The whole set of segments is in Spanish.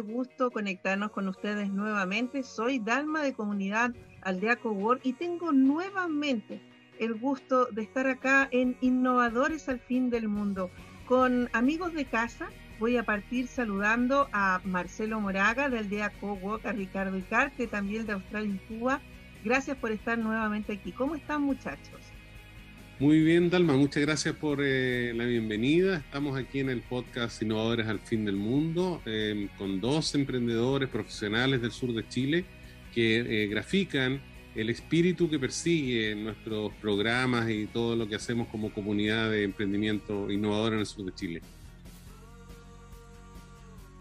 gusto conectarnos con ustedes nuevamente. Soy Dalma de Comunidad Aldea Cowork y tengo nuevamente el gusto de estar acá en Innovadores al Fin del Mundo con amigos de casa. Voy a partir saludando a Marcelo Moraga de Aldea Cowork, a Ricardo Icarte, también de Australia y Cuba. Gracias por estar nuevamente aquí. ¿Cómo están muchachos? Muy bien, Dalma, muchas gracias por eh, la bienvenida. Estamos aquí en el podcast Innovadores al Fin del Mundo eh, con dos emprendedores profesionales del sur de Chile que eh, grafican el espíritu que persigue nuestros programas y todo lo que hacemos como comunidad de emprendimiento innovador en el sur de Chile.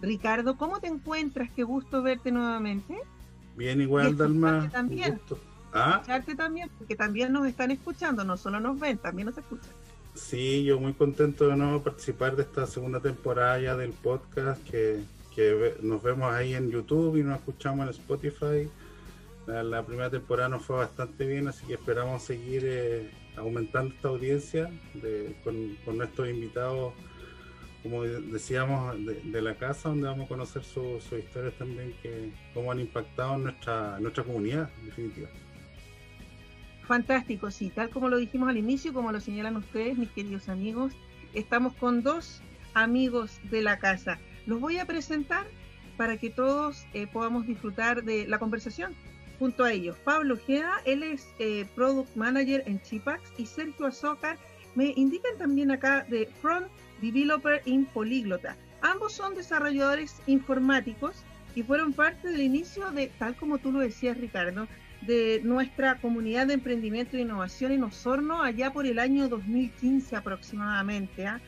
Ricardo, ¿cómo te encuentras? Qué gusto verte nuevamente. Bien, igual, Dalma. También. ¿Ah? Escucharte también, porque también nos están escuchando, no solo nos ven, también nos escuchan. Sí, yo muy contento de nuevo participar de esta segunda temporada ya del podcast, que, que nos vemos ahí en YouTube y nos escuchamos en Spotify. La, primera temporada nos fue bastante bien, así que esperamos seguir eh, aumentando esta audiencia de, con, con, nuestros invitados, como decíamos, de, la casa, donde vamos a conocer sus historias también, que cómo han impactado en nuestra, nuestra comunidad, en definitiva. Fantástico, sí, tal como lo dijimos al inicio, como lo señalan ustedes, mis queridos amigos, estamos con dos amigos de la casa. Los voy a presentar para que todos eh, podamos disfrutar de la conversación junto a ellos. Pablo Ojeda, él es eh, Product Manager en Chipax y Sergio Azócar me indican también acá de Front Developer in Políglota. Ambos son desarrolladores informáticos y fueron parte del inicio de, tal como tú lo decías Ricardo, de nuestra comunidad de emprendimiento e innovación en Osorno allá por el año 2015 aproximadamente. ¿ah?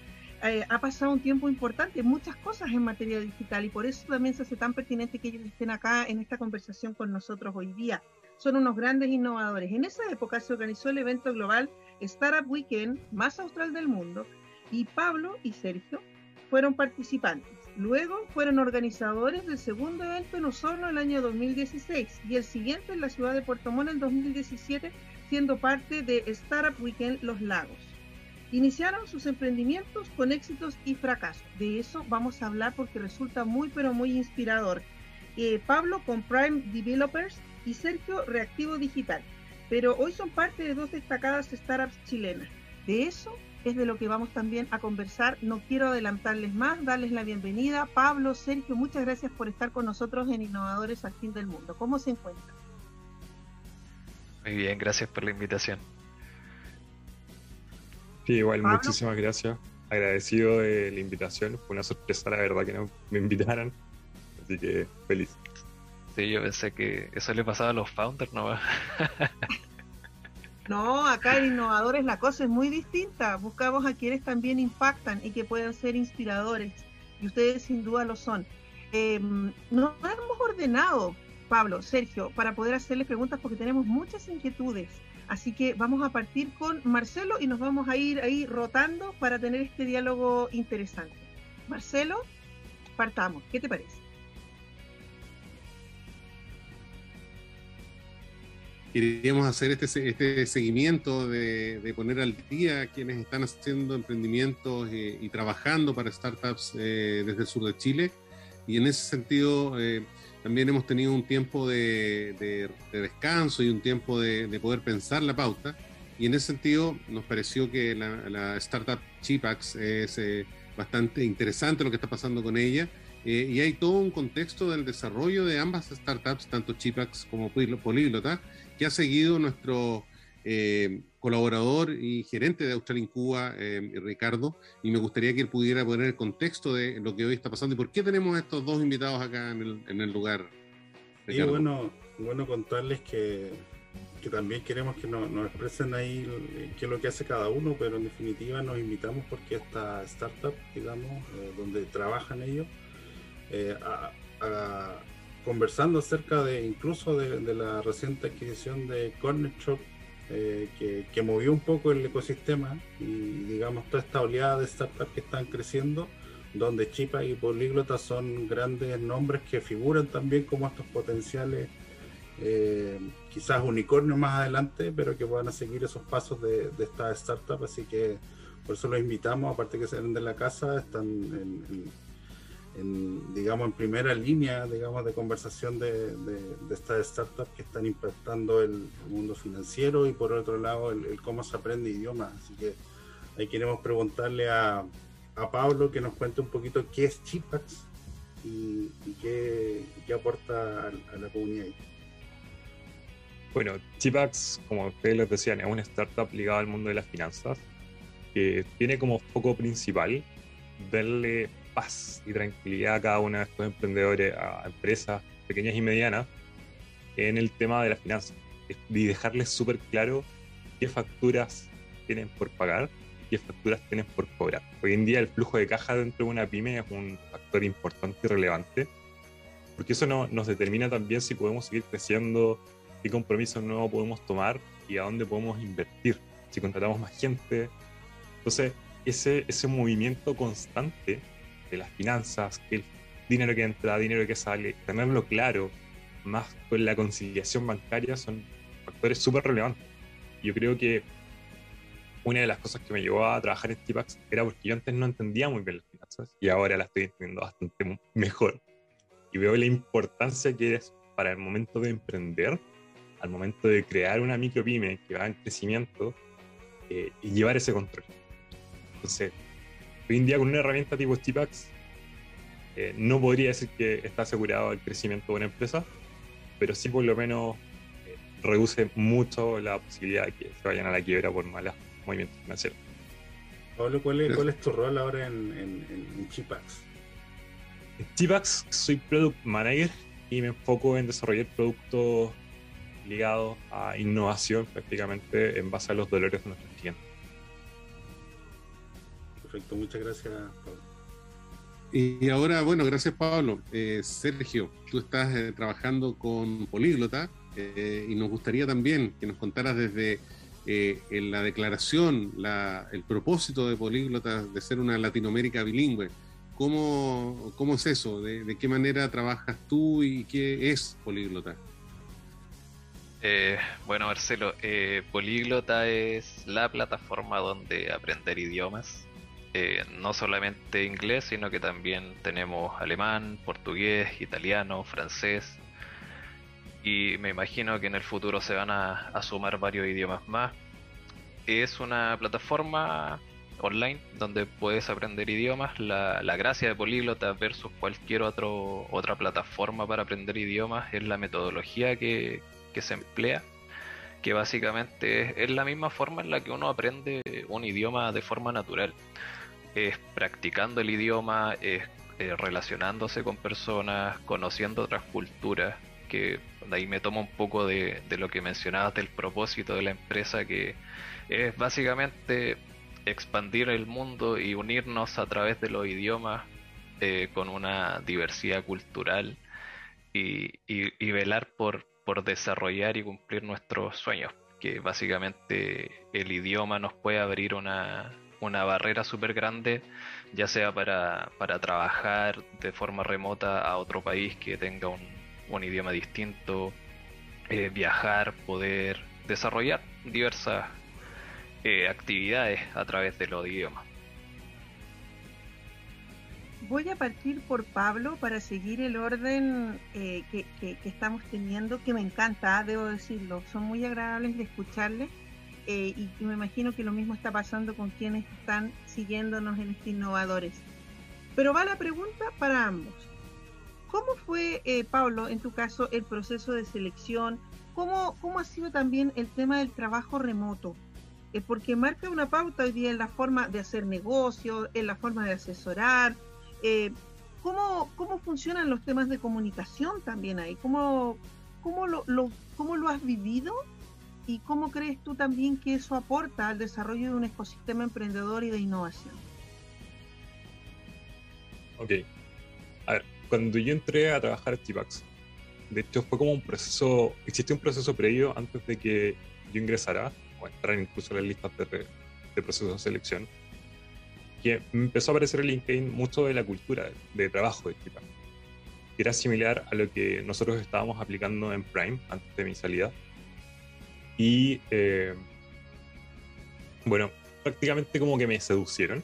Eh, ha pasado un tiempo importante, muchas cosas en materia digital y por eso también se hace tan pertinente que ellos estén acá en esta conversación con nosotros hoy día. Son unos grandes innovadores. En esa época se organizó el evento global Startup Weekend más austral del mundo y Pablo y Sergio fueron participantes. Luego fueron organizadores del segundo evento en Osorno el año 2016 y el siguiente en la ciudad de Puerto Montt en 2017, siendo parte de Startup Weekend Los Lagos. Iniciaron sus emprendimientos con éxitos y fracasos. De eso vamos a hablar porque resulta muy pero muy inspirador. Eh, Pablo con Prime Developers y Sergio Reactivo Digital. Pero hoy son parte de dos destacadas startups chilenas. De eso es de lo que vamos también a conversar. No quiero adelantarles más, darles la bienvenida. Pablo, Sergio, muchas gracias por estar con nosotros en Innovadores al Fin del Mundo. ¿Cómo se encuentran? Muy bien, gracias por la invitación. Sí, igual, muchísimas gracias. Agradecido de la invitación. Fue una sorpresa, la verdad, que no me invitaran. Así que feliz. Sí, yo pensé que eso le pasaba a los founders, ¿no? No, acá en Innovadores la cosa es muy distinta. Buscamos a quienes también impactan y que puedan ser inspiradores. Y ustedes sin duda lo son. Eh, nos hemos ordenado, Pablo, Sergio, para poder hacerles preguntas porque tenemos muchas inquietudes. Así que vamos a partir con Marcelo y nos vamos a ir ahí rotando para tener este diálogo interesante. Marcelo, partamos. ¿Qué te parece? Queríamos hacer este, este seguimiento de, poner al día quienes están haciendo emprendimientos eh, y trabajando para startups eh, desde el sur de Chile. Y en ese sentido, eh, también hemos tenido un tiempo de, descanso y un tiempo de, poder pensar la pauta. Y en ese sentido, nos pareció que la, la startup Chipax es bastante interesante lo que está pasando con ella. Y hay todo un contexto del desarrollo de ambas startups, tanto Chipax como Políglota, que ha seguido nuestro eh, colaborador y gerente de Australia en Cuba, eh, Ricardo, y me gustaría que él pudiera poner el contexto de lo que hoy está pasando y por qué tenemos estos dos invitados acá en el, lugar. Y bueno, bueno contarles que, que también queremos que nos, expresen ahí qué es lo que hace cada uno, pero en definitiva nos invitamos porque esta startup, digamos, eh, donde trabajan ellos, a, conversando acerca de incluso de, la reciente adquisición de Corner Shop eh, que, movió un poco el ecosistema y digamos toda esta oleada de startups que están creciendo donde Chipa y Políglota son grandes nombres que figuran también como estos potenciales eh, quizás unicornios más adelante pero que van a seguir esos pasos de, de esta startup. Así que por eso los invitamos aparte que salen de la casa están en, digamos, en primera línea, digamos, de conversación de, estas startups que están impactando el, mundo financiero y por otro lado el, cómo se aprende idiomas. Así que ahí queremos preguntarle a, a Pablo que nos cuente un poquito qué es Chipax y, qué, qué, aporta a, la comunidad. Bueno, Chipax, como ustedes les decían, es una startup ligada al mundo de las finanzas que tiene como foco principal darle paz y tranquilidad a cada uno de estos emprendedores, a empresas pequeñas y medianas, en el tema de las finanzas y dejarles súper claro qué facturas tienen por pagar y qué facturas tienen por cobrar. Hoy en día el flujo de caja dentro de una pyme es un factor importante y relevante, porque eso no, nos determina también si podemos seguir creciendo, qué compromisos nuevos podemos tomar y a dónde podemos invertir, si contratamos más gente. Entonces, ese, ese movimiento constante de las finanzas, el dinero que entra, dinero que sale, tenerlo claro, más con la conciliación bancaria, son factores súper relevantes. Yo creo que una de las cosas que me llevó a trabajar en Tipax era porque yo antes no entendía muy bien las finanzas y ahora las estoy entendiendo bastante mejor. Y veo la importancia que es para el momento de emprender, al momento de crear una micropyme que va en crecimiento eh, y llevar ese control. Entonces, hoy en día con una herramienta tipo Stipax, eh, no podría decir que está asegurado el crecimiento de una empresa, pero sí por lo menos eh, reduce mucho la posibilidad de que se vayan a la quiebra por malos movimientos financieros. Pablo, ¿cuál es, tu rol ahora en, en, Chipax? En Chipax soy Product Manager y me enfoco en desarrollar productos ligados a innovación prácticamente en base a los dolores de nuestros clientes. Perfecto, muchas gracias, Pablo. Y ahora, bueno, gracias Pablo. Eh, Sergio, tú estás eh, trabajando con Políglota eh, y nos gustaría también que nos contaras desde en la declaración, el propósito de Políglota de ser una Latinoamérica bilingüe. ¿Cómo, cómo es eso? ¿De, ¿De, qué manera trabajas tú y qué es Políglota? bueno, Marcelo, Políglota es la plataforma donde aprender idiomas eh, no solamente inglés, sino que también tenemos alemán, portugués, italiano, francés. Y me imagino que en el futuro se van a, sumar varios idiomas más. Es una plataforma online donde puedes aprender idiomas. La, gracia de Políglota versus cualquier otro, otra plataforma para aprender idiomas es la metodología que, que se emplea que básicamente es, la misma forma en la que uno aprende un idioma de forma natural es practicando el idioma, es eh, relacionándose con personas, conociendo otras culturas, que de ahí me tomo un poco de, lo que mencionabas del propósito de la empresa, que es básicamente expandir el mundo y unirnos a través de los idiomas eh, con una diversidad cultural y, y velar por, por desarrollar y cumplir nuestros sueños, que básicamente el idioma nos puede abrir una, una barrera súper grande, ya sea para, trabajar de forma remota a otro país que tenga un, idioma distinto, eh, viajar, poder desarrollar diversas eh, actividades a través de los idiomas. Voy a partir por Pablo para seguir el orden eh, que, que, estamos teniendo, que me encanta, ah, debo decirlo. Son muy agradables de escucharles eh, y, me imagino que lo mismo está pasando con quienes están siguiéndonos en este Innovadores. Pero va la pregunta para ambos. ¿Cómo fue, eh, Pablo, en tu caso, el proceso de selección? ¿Cómo, cómo ha sido también el tema del trabajo remoto? Eh, porque marca una pauta hoy día en la forma de hacer negocios, en la forma de asesorar. ¿cómo, ¿Cómo funcionan los temas de comunicación también ahí? ¿Cómo, cómo, lo, lo, ¿Cómo lo has vivido ¿Y cómo crees tú también que eso aporta al desarrollo de un ecosistema emprendedor y de innovación? Ok. A ver, cuando yo entré a trabajar en Tipax, de hecho fue como un proceso, existió un proceso previo antes de que yo ingresara, o entrar incluso en las listas de, de procesos de selección, que empezó a aparecer en LinkedIn mucho de la cultura de, trabajo de que era similar a lo que nosotros estábamos aplicando en Prime antes de mi salida y eh, bueno, prácticamente como que me seducieron.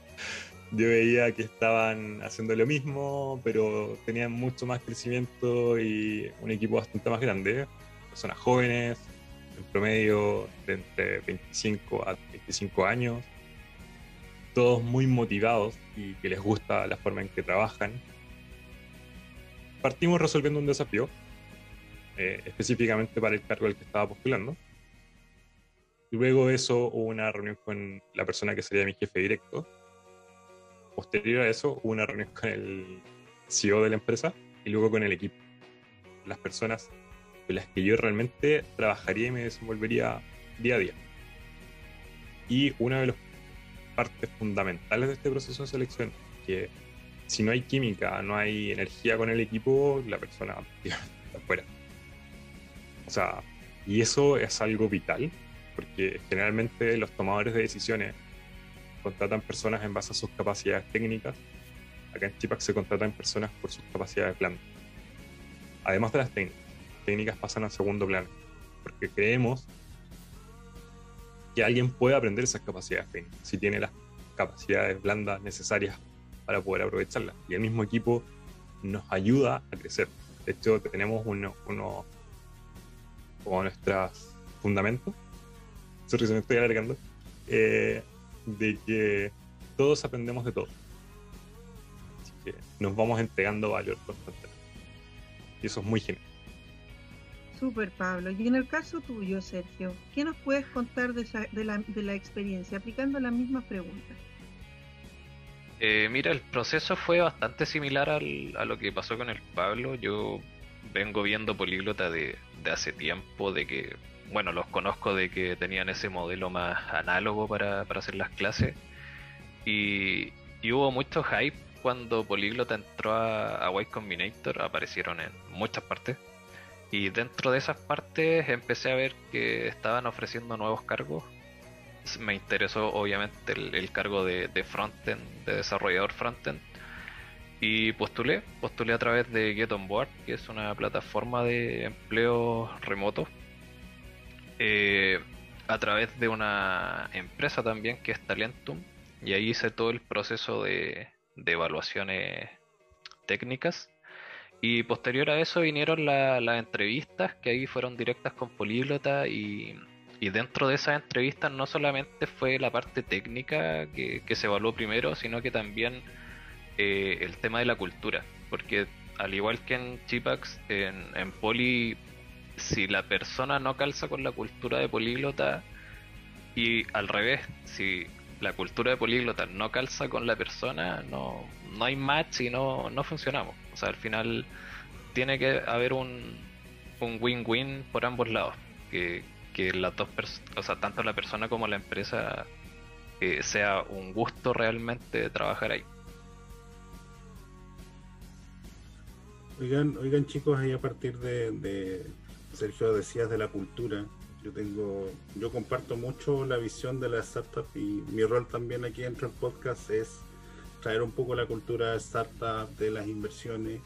yo veía que estaban haciendo lo mismo, pero tenían mucho más crecimiento y un equipo bastante más grande. Personas jóvenes, en promedio de entre 25 a 25 años, todos muy motivados y que les gusta la forma en que trabajan. Partimos resolviendo un desafío, eh, específicamente para el cargo al que estaba postulando. Luego de eso hubo una reunión con la persona que sería mi jefe directo. Posterior a eso hubo una reunión con el CEO de la empresa y luego con el equipo. Las personas con las que yo realmente trabajaría y me desenvolvería día a día. Y una de las partes fundamentales de este proceso de selección que si no hay química, no hay energía con el equipo, la persona está fuera. O sea, y eso es algo vital, porque generalmente los tomadores de decisiones contratan personas en base a sus capacidades técnicas. Acá en Chipac se contratan personas por sus capacidades de planta. Además de las técnicas técnicas pasan al segundo plano, porque creemos que alguien puede aprender esas capacidades técnicas, si tiene las capacidades blandas necesarias para poder aprovecharlas. Y el mismo equipo nos ayuda a crecer. De hecho, tenemos uno, uno como nuestros fundamentos, sorry, se me estoy alargando, eh, de que todos aprendemos de todo. Así que nos vamos entregando valor constantemente. Y eso es muy genial. Súper, Pablo. Y en el caso tuyo, Sergio, ¿qué nos puedes contar de, la, experiencia, aplicando las mismas preguntas? Eh, mira, el proceso fue bastante similar a lo que pasó con el Pablo. Yo vengo viendo políglota de, hace tiempo, de que, bueno, los conozco de que tenían ese modelo más análogo para, hacer las clases. Y, hubo mucho hype cuando Políglota entró a, a White Combinator, aparecieron en muchas partes. Y dentro de esas partes empecé a ver que estaban ofreciendo nuevos cargos. Me interesó obviamente el, cargo de, de, frontend, de desarrollador frontend. Y postulé, postulé a través de Get On Board, que es una plataforma de empleo remoto. Eh, a través de una empresa también que es Talentum. Y ahí hice todo el proceso de, de evaluaciones técnicas y posterior a eso vinieron las entrevistas, que ahí fueron directas con Políglota y, dentro de esas entrevistas no solamente fue la parte técnica que, se evaluó primero, sino que también eh, el tema de la cultura, porque al igual que en Chipax, en, en Poli, si la persona no calza con la cultura de Políglota y al revés, si la cultura de políglota no calza con la persona, no, no hay match y no, no funcionamos. O sea, al final tiene que haber un win-win por ambos lados. Que, que las dos o sea, tanto la persona como la empresa eh, sea un gusto realmente trabajar ahí. Oigan, oigan chicos, ahí a partir de, Sergio decías de la cultura, yo tengo, yo comparto mucho la visión de la startup y mi rol también aquí dentro del podcast es traer un poco la cultura startup de las inversiones.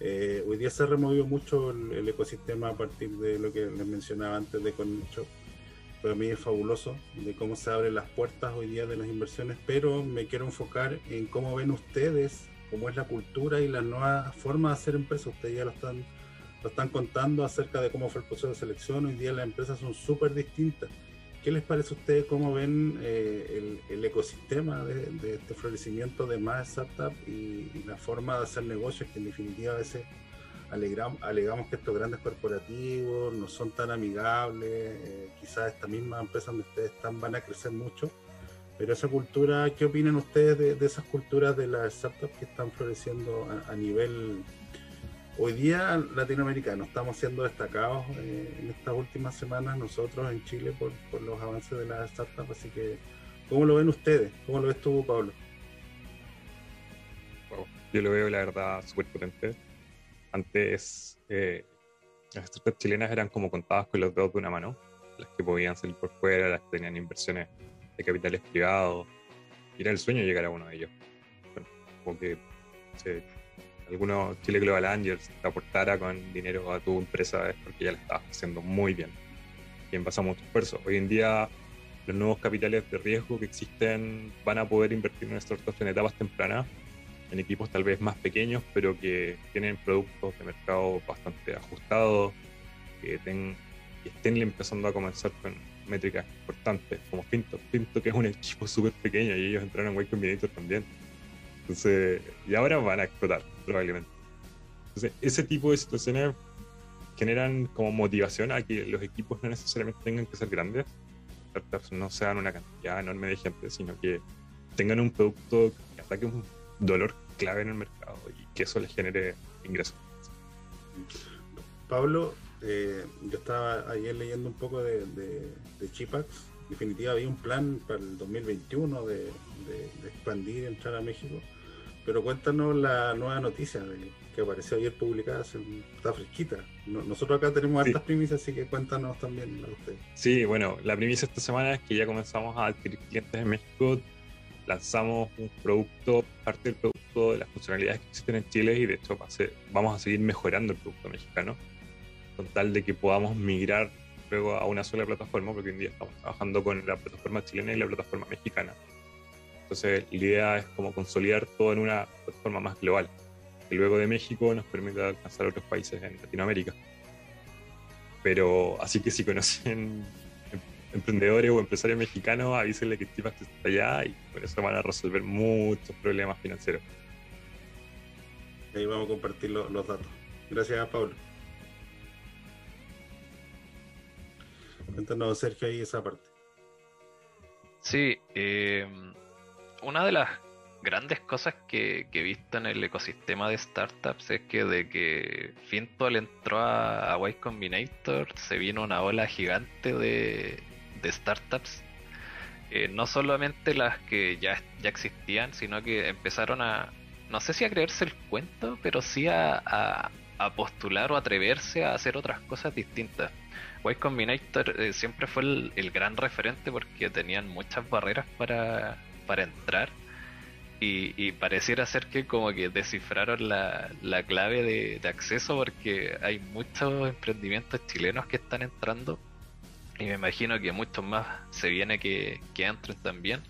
Eh, hoy día se ha removido mucho el, ecosistema a partir de lo que les mencionaba antes de Connection. Para mí es fabuloso de cómo se abren las puertas hoy día de las inversiones, pero me quiero enfocar en cómo ven ustedes, cómo es la cultura y las nuevas formas de hacer empresas. Ustedes ya lo están lo están contando acerca de cómo fue el proceso de selección. Hoy día las empresas son súper distintas. ¿Qué les parece a ustedes? ¿Cómo ven eh, el, ecosistema de, este florecimiento de más startups y, la forma de hacer negocios que en definitiva a veces alegamos que estos grandes corporativos no son tan amigables? Eh, quizás estas mismas empresas donde ustedes están van a crecer mucho. Pero esa cultura, ¿qué opinan ustedes de, esas culturas de las startups que están floreciendo a nivel Hoy día latinoamericanos estamos siendo destacados eh, en estas últimas semanas nosotros en Chile por, los avances de las startups, así que ¿cómo lo ven ustedes? ¿Cómo lo ves tú, Pablo? yo lo veo la verdad súper potente. Antes eh, las startups chilenas eran como contadas con los dedos de una mano, las que podían salir por fuera, las que tenían inversiones de capitales privados. Y era el sueño llegar a uno de ellos. Bueno, como que se alguno Chile Global Angels te aportara con dinero a tu empresa es porque ya la estabas haciendo muy bien y en base a mucho esfuerzo. Hoy en día los nuevos capitales de riesgo que existen van a poder invertir en startups en etapas tempranas, en equipos tal vez más pequeños, pero que tienen productos de mercado bastante ajustados, que, estén empezando a comenzar con métricas importantes, como Finto. Finto que es un equipo súper pequeño y ellos entraron en Y Combinator también. Entonces, y ahora van a explotar, probablemente. Entonces, ese tipo de situaciones generan como motivación a que los equipos no necesariamente tengan que ser grandes, startups no sean una cantidad enorme de gente, sino que tengan un producto que ataque un dolor clave en el mercado y que eso les genere ingresos. Pablo, eh, yo estaba ayer leyendo un poco de, de, Chipax. En definitiva, había un plan para el 2021 de, de expandir y entrar a México. Pero cuéntanos la nueva noticia que apareció ayer publicada, está fresquita. nosotros acá tenemos altas primicias, así que cuéntanos también a ustedes. Sí, bueno, la primicia esta semana es que ya comenzamos a adquirir clientes en México. Lanzamos un producto, parte del producto de las funcionalidades que existen en Chile y de hecho vamos a seguir mejorando el producto mexicano con tal de que podamos migrar luego a una sola plataforma, porque hoy en día estamos trabajando con la plataforma chilena y la plataforma mexicana. Entonces, la idea es como consolidar todo en una plataforma más global, que luego de México nos permita alcanzar otros países en Latinoamérica. Pero así que si conocen em, emprendedores o empresarios mexicanos, avísenle que Chipax está allá y por eso van a resolver muchos problemas financieros. Ahí vamos a compartir los datos. Gracias, Pablo. Cuéntanos, Sergio, ahí esa parte. Sí, eh, una de las grandes cosas que, he visto en el ecosistema de startups es que de que Fintol entró a, a Combinator se vino una ola gigante de, startups. Eh, no solamente las que ya, ya existían, sino que empezaron a, no sé si a creerse el cuento, pero sí a, a, postular o atreverse a hacer otras cosas distintas. Y Combinator eh, siempre fue el, gran referente porque tenían muchas barreras para, para entrar. Y, pareciera ser que como que descifraron la, clave de, acceso porque hay muchos emprendimientos chilenos que están entrando. Y me imagino que muchos más se viene que, que entren también.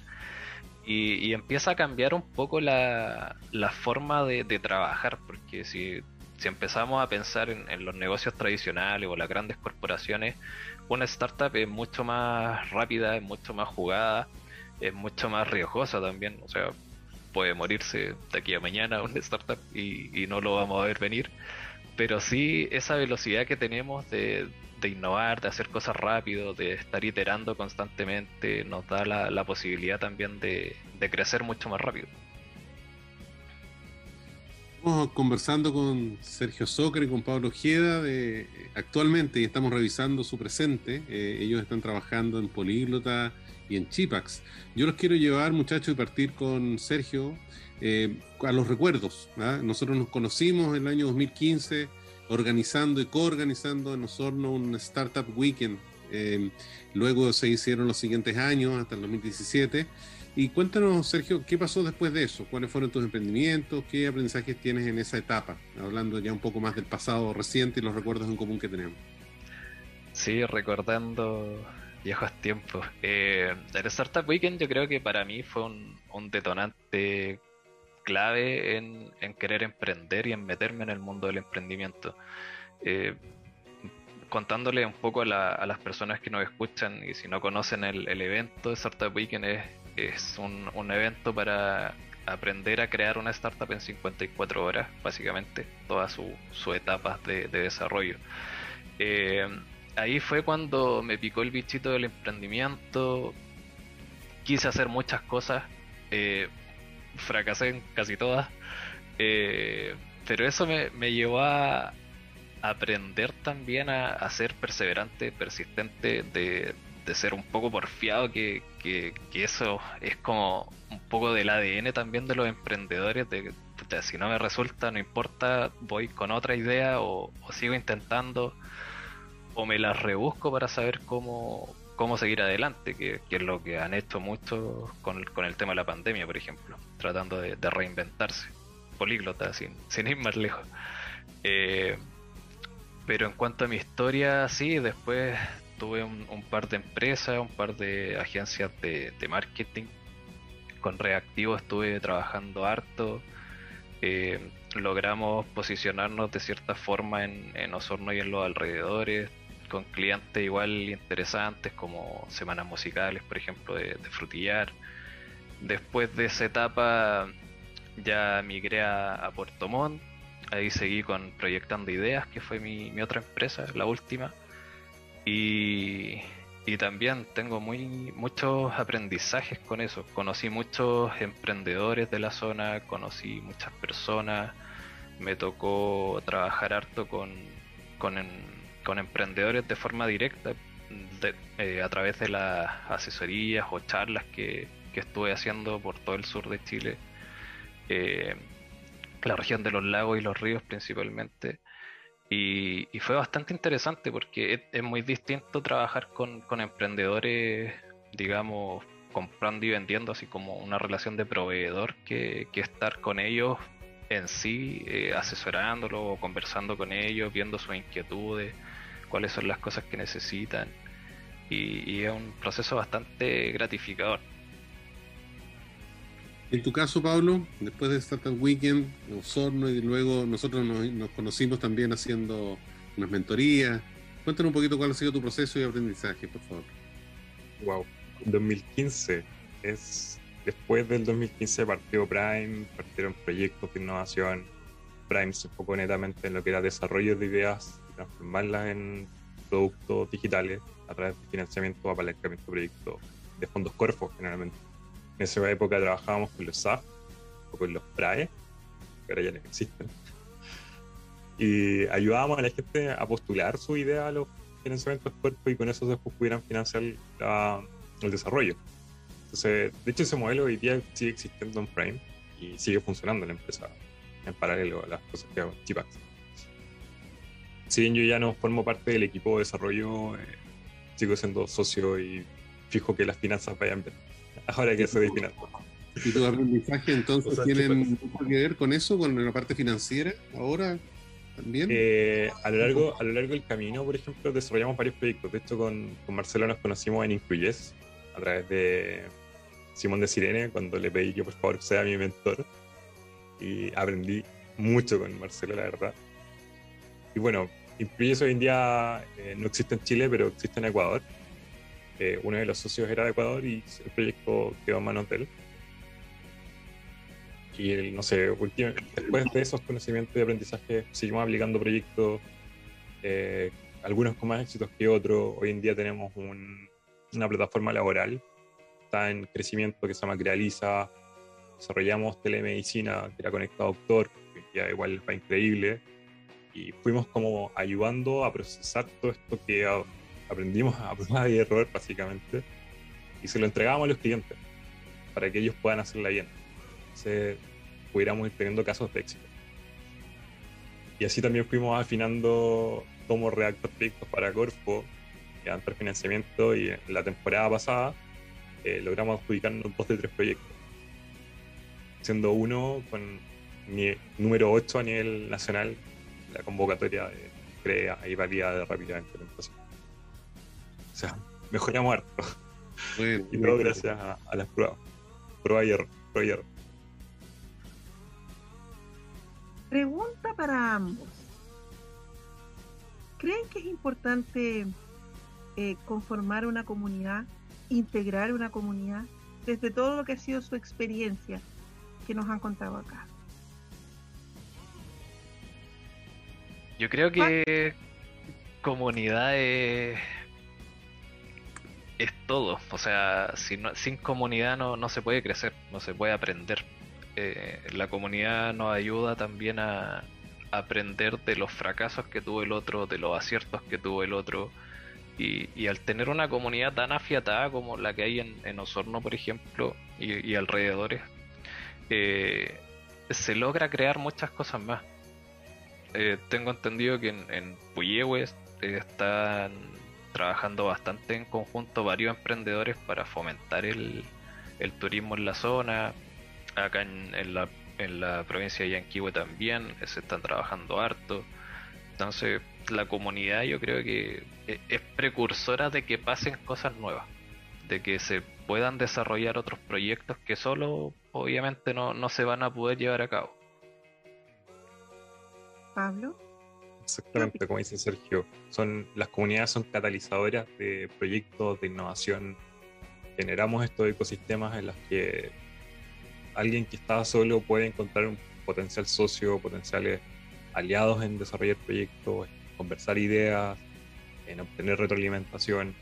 Y, empieza a cambiar un poco la, forma de, trabajar porque si, si empezamos a pensar en, en los negocios tradicionales o las grandes corporaciones una startup es mucho más rápida, es mucho más jugada es mucho más riesgosa también. O sea, puede morirse de aquí a mañana una startup y, no lo vamos a ver venir. Pero sí, esa velocidad que tenemos de, innovar, de hacer cosas rápido, de estar iterando constantemente, nos da la, posibilidad también de, crecer mucho más rápido. Estamos conversando con Sergio Socre y con Pablo Ojeda de, actualmente y estamos revisando su presente. Eh, ellos están trabajando en Políglota, y en Chipax. Yo los quiero llevar, muchachos, y partir con Sergio eh, a los recuerdos. ¿ah? Nosotros nos conocimos en el año 2015 organizando y coorganizando en Osorno un Startup Weekend. Eh, luego se hicieron los siguientes años, hasta el 2017. Y cuéntanos, Sergio, ¿qué pasó después de eso? ¿Cuáles fueron tus emprendimientos? ¿Qué aprendizajes tienes en esa etapa? Hablando ya un poco más del pasado reciente y los recuerdos en común que tenemos. Sí, recordando viejos tiempos. Eh, el Startup Weekend yo creo que para mí fue un, detonante clave en, querer emprender y en meterme en el mundo del emprendimiento. Eh, contándole un poco a, las personas que nos escuchan y si no conocen el, evento de Startup Weekend es, es un, evento para aprender a crear una startup en 54 horas, básicamente, todas sus etapas de, desarrollo. Eh, ahí fue cuando me picó el bichito del emprendimiento. Quise hacer muchas cosas. Eh, fracasé en casi todas. Eh, pero eso me, llevó a aprender también a, ser perseverante, persistente, de, ser un poco porfiado, que, que, eso es como un poco del ADN también de los emprendedores, de si no me resulta, no importa, voy con otra idea o sigo intentando o me las rebusco para saber cómo, cómo seguir adelante, que, es lo que han hecho muchos con, el tema de la pandemia, por ejemplo, tratando de, reinventarse. Políglota, sin, sin ir más lejos. Eh, pero en cuanto a mi historia, sí, después tuve un, par de empresas, un par de agencias de, marketing. Con Reactivo estuve trabajando harto. Eh, logramos posicionarnos de cierta forma en, Osorno y en los alrededores, con clientes igual interesantes como semanas musicales, por ejemplo, de, Frutillar. Después de esa etapa ya migré a, Puerto Montt, ahí seguí con Proyectando Ideas, que fue mi otra empresa, la última. Y, también tengo muy muchos aprendizajes con eso. Conocí muchos emprendedores de la zona, conocí muchas personas, me tocó trabajar harto con, con, emprendedores de forma directa eh, a través de las asesorías o charlas que, estuve haciendo por todo el sur de Chile, eh, la región de los lagos y los ríos principalmente. Y, fue bastante interesante porque es, muy distinto trabajar con, emprendedores, digamos, comprando y vendiendo, así como una relación de proveedor, que, estar con ellos en sí, eh, asesorándolo conversando con ellos, viendo sus inquietudes, cuáles son las cosas que necesitan. y es un proceso bastante gratificador. En tu caso, Pablo, después de Startup Weekend, Osorno, y luego nosotros nos, conocimos también haciendo unas mentorías. Cuéntanos un poquito cuál ha sido tu proceso y aprendizaje, por favor. Wow, 2015 es después del 2015 partió Prime, partieron proyectos de innovación. Prime se enfocó netamente en lo que era desarrollo de ideas transformarlas en productos digitales a través de financiamiento apalancamiento de proyectos de fondos Corfo generalmente en esa época trabajábamos con los SAF o con los PRAE, que ahora ya no existen. Y ayudábamos a la gente a postular su idea a los financiamientos cuerpos y con eso después pudieran financiar el desarrollo. Entonces, de hecho, ese modelo hoy día sigue existiendo en Prime y sigue funcionando en la empresa en paralelo a las cosas que hago en Chipax. Si bien yo ya no formo parte del equipo de desarrollo, eh, sigo siendo socio y fijo que las finanzas vayan bien. Ahora que se final. ¿Y tu aprendizaje entonces tienen mucho que ver con eso, con la parte financiera ahora también? Eh, a, lo largo, a lo largo del camino, por ejemplo, desarrollamos varios proyectos. De hecho, con, con Marcelo nos conocimos en Incluyes, a través de Simón de Sirene, cuando le pedí que por favor sea mi mentor. Y aprendí mucho con Marcelo, la verdad. Y bueno, Incluyes hoy en día eh, no existe en Chile, pero existe en Ecuador uno de los socios era de Ecuador y el proyecto quedó en manos de él. Y no sé, después de esos conocimientos y aprendizaje, seguimos aplicando proyectos, eh, algunos con más éxitos que otros. Hoy en día tenemos una plataforma laboral, está en crecimiento que se llama Crealiza. Desarrollamos telemedicina que era conectado a Doctor, que ya igual va increíble. Y fuimos como ayudando a procesar todo esto que aprendimos a prueba y error, básicamente, y se lo entregamos a los clientes para que ellos puedan hacerla bien. Entonces, pudiéramos ir teniendo casos de éxito. Y así también fuimos afinando cómo redactar proyectos para Corfo, que dan financiamiento, y en la temporada pasada eh, logramos adjudicarnos dos de tres proyectos, siendo uno con número 8 a nivel nacional, la convocatoria de CREA y valía rápidamente la o sea, mejoramos harto. y todo gracias a, las pruebas. Prueba y error, prueba Pregunta para ambos. ¿Creen que es importante eh, conformar una comunidad, integrar una comunidad, desde todo lo que ha sido su experiencia que nos han contado acá? Yo creo que comunidad es es todo. O sea, sin comunidad no, no, se puede crecer, no se puede aprender. Eh, la comunidad nos ayuda también a, aprender de los fracasos que tuvo el otro, de los aciertos que tuvo el otro. Y, al tener una comunidad tan afiatada como la que hay en, Osorno, por ejemplo, y, alrededores, eh, se logra crear muchas cosas más. Eh, tengo entendido que en, en Puyehue están trabajando bastante en conjunto varios emprendedores para fomentar el, turismo en la zona. Acá en, la, en la provincia de Yanquihue también se están trabajando harto. Entonces, la comunidad yo creo que e, es precursora de que pasen cosas nuevas, de que se puedan desarrollar otros proyectos que solo obviamente no, no se van a poder llevar a cabo. Pablo. Exactamente, como dice Sergio, son las comunidades son catalizadoras de proyectos de innovación. Generamos estos ecosistemas en los que alguien que está solo puede encontrar un potencial socio, potenciales aliados en desarrollar proyectos, en conversar ideas, en obtener retroalimentación.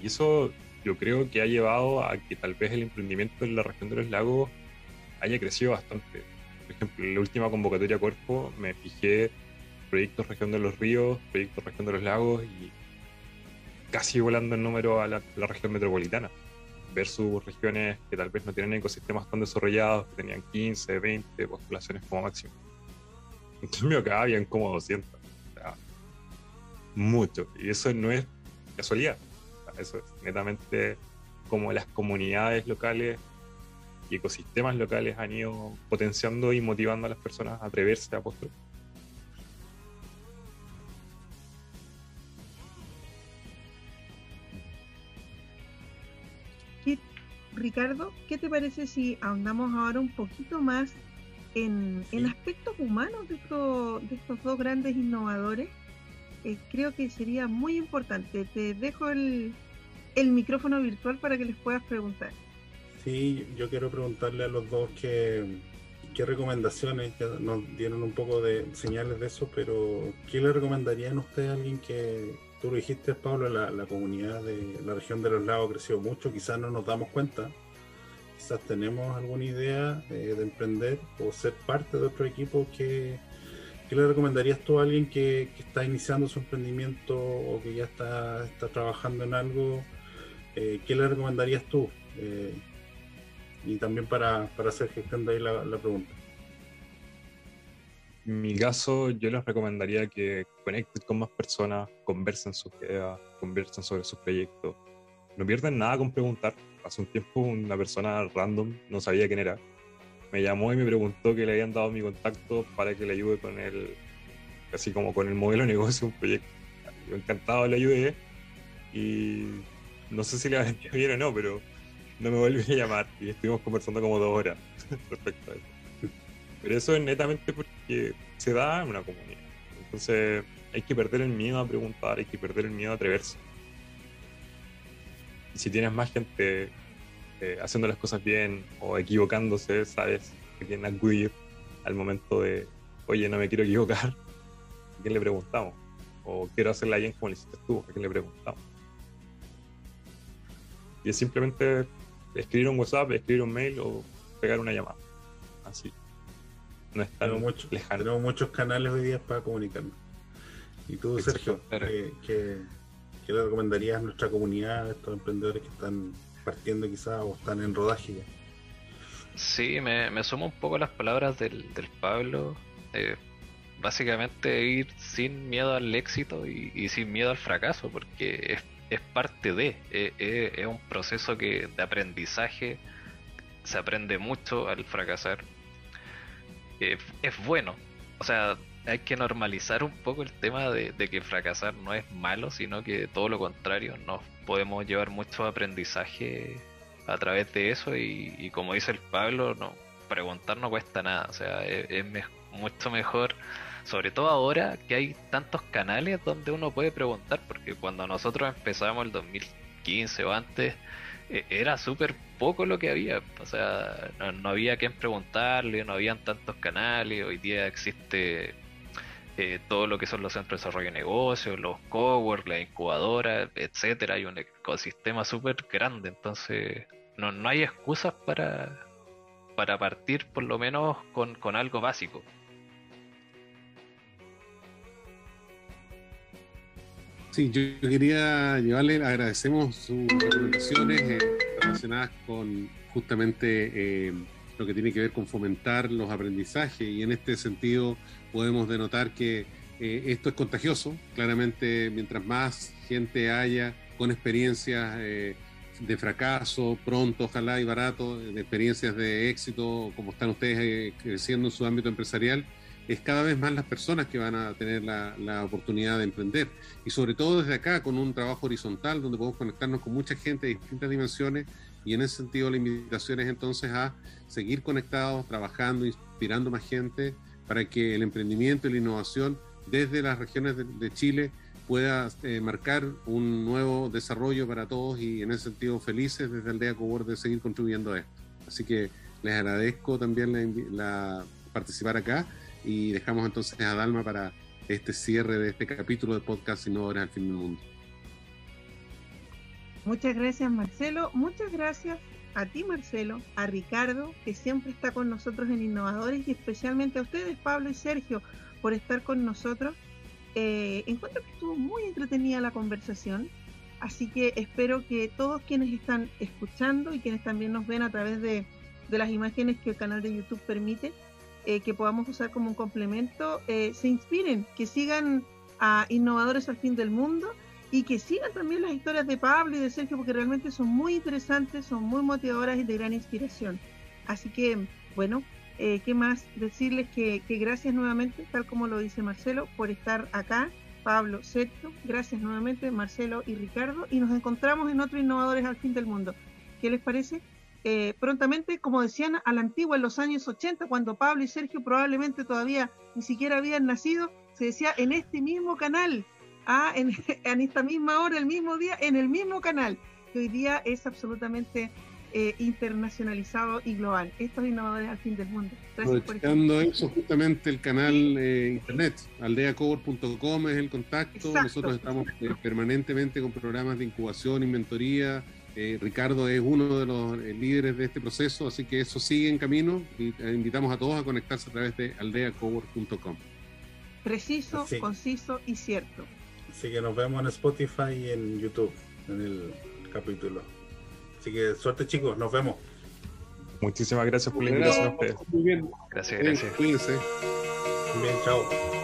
Y eso yo creo que ha llevado a que tal vez el emprendimiento en la región de los lagos haya crecido bastante. Por ejemplo, en la última convocatoria Cuerpo me fijé proyectos región de los ríos, proyectos región de los lagos y casi volando el número a la, región metropolitana versus regiones que tal vez no tienen ecosistemas tan desarrollados, que tenían 15, 20 postulaciones como máximo. En cambio acá habían como 200. O sea, mucho. Y eso no es casualidad. eso es netamente como las comunidades locales y ecosistemas locales han ido potenciando y motivando a las personas a atreverse a apostar. Ricardo, ¿qué te parece si ahondamos ahora un poquito más en, aspectos humanos de, de estos dos grandes innovadores? Eh, creo que sería muy importante. Te dejo el, el micrófono virtual para que les puedas preguntar. Sí, yo quiero preguntarle a los dos qué, qué recomendaciones, ya nos dieron un poco de señales de eso, pero ¿qué le recomendarían a usted a alguien que, tú lo dijiste, Pablo, la, comunidad de la región de los lagos ha crecido mucho, quizás no nos damos cuenta, quizás tenemos alguna idea eh, de emprender o ser parte de otro equipo ¿qué le recomendarías tú a alguien que, está iniciando su emprendimiento o que ya está, trabajando en algo? Eh, ¿Qué le recomendarías tú? Eh, y también para, hacer gestión de ahí la pregunta. Mi caso, yo les recomendaría que conecten con más personas, conversen sus ideas, conversen sobre sus proyectos. No pierden nada con preguntar. Hace un tiempo una persona random, no sabía quién era, me llamó y me preguntó que le habían dado mi contacto para que le ayude con el, así como con el modelo de negocio un proyecto. Yo encantado le ayudé y no sé si le a bien o no, pero no me volvió a llamar y estuvimos conversando como dos horas respecto a eso. Pero eso es netamente porque se da en una comunidad. Entonces hay que perder el miedo a preguntar, hay que perder el miedo a atreverse. Y si tienes más gente eh, haciendo las cosas bien o equivocándose, sabes a quién acudir al momento de, oye, no me quiero equivocar, ¿a quién le preguntamos? O quiero hacerla bien como le hiciste tú, ¿a quién le preguntamos? Y es simplemente escribir un WhatsApp, escribir un mail o pegar una llamada. Así. No es tan tenemos, tenemos muchos canales hoy día para comunicarnos. Y tú, Sergio, ¿qué, le recomendarías a nuestra comunidad, a estos emprendedores que están partiendo quizás o están en rodaje ya? Sí, me, me sumo un poco a las palabras del, Pablo. Eh, básicamente ir sin miedo al éxito y, sin miedo al fracaso, porque es, es parte de, eh, eh, es un proceso que de aprendizaje, se aprende mucho al fracasar, es bueno. O sea, hay que normalizar un poco el tema de, que fracasar no es malo, sino que todo lo contrario, nos podemos llevar mucho aprendizaje a través de eso y, como dice el Pablo, no preguntar no cuesta nada, o sea, es, mucho mejor, sobre todo ahora que hay tantos canales donde uno puede preguntar, porque cuando nosotros empezamos el 2015 o antes, e, era súper poco lo que había. O sea, no, había quien preguntarle, no habían tantos canales. Hoy día existe eh, todo lo que son los centros de desarrollo de negocios, los cowork, la incubadora, etcétera. Hay un ecosistema súper grande. Entonces, no, no hay excusas para, para partir por lo menos con, con algo básico. Sí, yo quería llevarle, agradecemos sus recomendaciones eh, relacionadas con justamente eh, lo que tiene que ver con fomentar los aprendizajes y en este sentido podemos denotar que eh, esto es contagioso, claramente mientras más gente haya con experiencias de fracaso, pronto, ojalá y barato, de experiencias de éxito, como están ustedes creciendo en su ámbito empresarial, es cada vez más las personas que van a tener la, la, oportunidad de emprender. Y sobre todo desde acá, con un trabajo horizontal, donde podemos conectarnos con mucha gente de distintas dimensiones. Y en ese sentido, la invitación es entonces a seguir conectados, trabajando, inspirando más gente, para que el emprendimiento y la innovación desde las regiones de, de Chile pueda eh, marcar un nuevo desarrollo para todos y en ese sentido felices desde Aldea Cobor de seguir contribuyendo a esto. Así que les agradezco también la, la, participar acá y dejamos entonces a Dalma para este cierre de este capítulo de podcast Innovadores al Fin del Mundo. Muchas gracias Marcelo, muchas gracias a ti Marcelo, a Ricardo, que siempre está con nosotros en Innovadores y especialmente a ustedes Pablo y Sergio por estar con nosotros eh, encuentro que estuvo muy entretenida la conversación, así que espero que todos quienes están escuchando y quienes también nos ven a través de, de las imágenes que el canal de YouTube permite, eh, que podamos usar como un complemento, eh, se inspiren, que sigan a Innovadores al Fin del Mundo y que sigan también las historias de Pablo y de Sergio, porque realmente son muy interesantes, son muy motivadoras y de gran inspiración. Así que, bueno, eh, ¿Qué más? Decirles que, que, gracias nuevamente, tal como lo dice Marcelo, por estar acá. Pablo, Sergio, gracias nuevamente, Marcelo y Ricardo. Y nos encontramos en otros Innovadores al Fin del Mundo. ¿Qué les parece? Eh, prontamente, como decían a la antigua, en los años 80, cuando Pablo y Sergio probablemente todavía ni siquiera habían nacido, se decía en este mismo canal, ah, en, en esta misma hora, el mismo día, en el mismo canal, que hoy día es absolutamente eh, internacionalizado y global. Estos innovadores al fin del mundo. Aprovechando eso, justamente el canal eh, internet, aldeacover.com es el contacto. Exacto. Nosotros estamos eh, permanentemente con programas de incubación y mentoría. Eh, Ricardo es uno de los eh, líderes de este proceso, así que eso sigue en camino y invitamos a todos a conectarse a través de aldeacover.com. Preciso, así. conciso y cierto. Así que nos vemos en Spotify y en YouTube en el capítulo. Así que suerte chicos, nos vemos. Muchísimas gracias por la invitación a ustedes. Muy bien. Gracias, gracias. Cuídense. Muy bien, chao.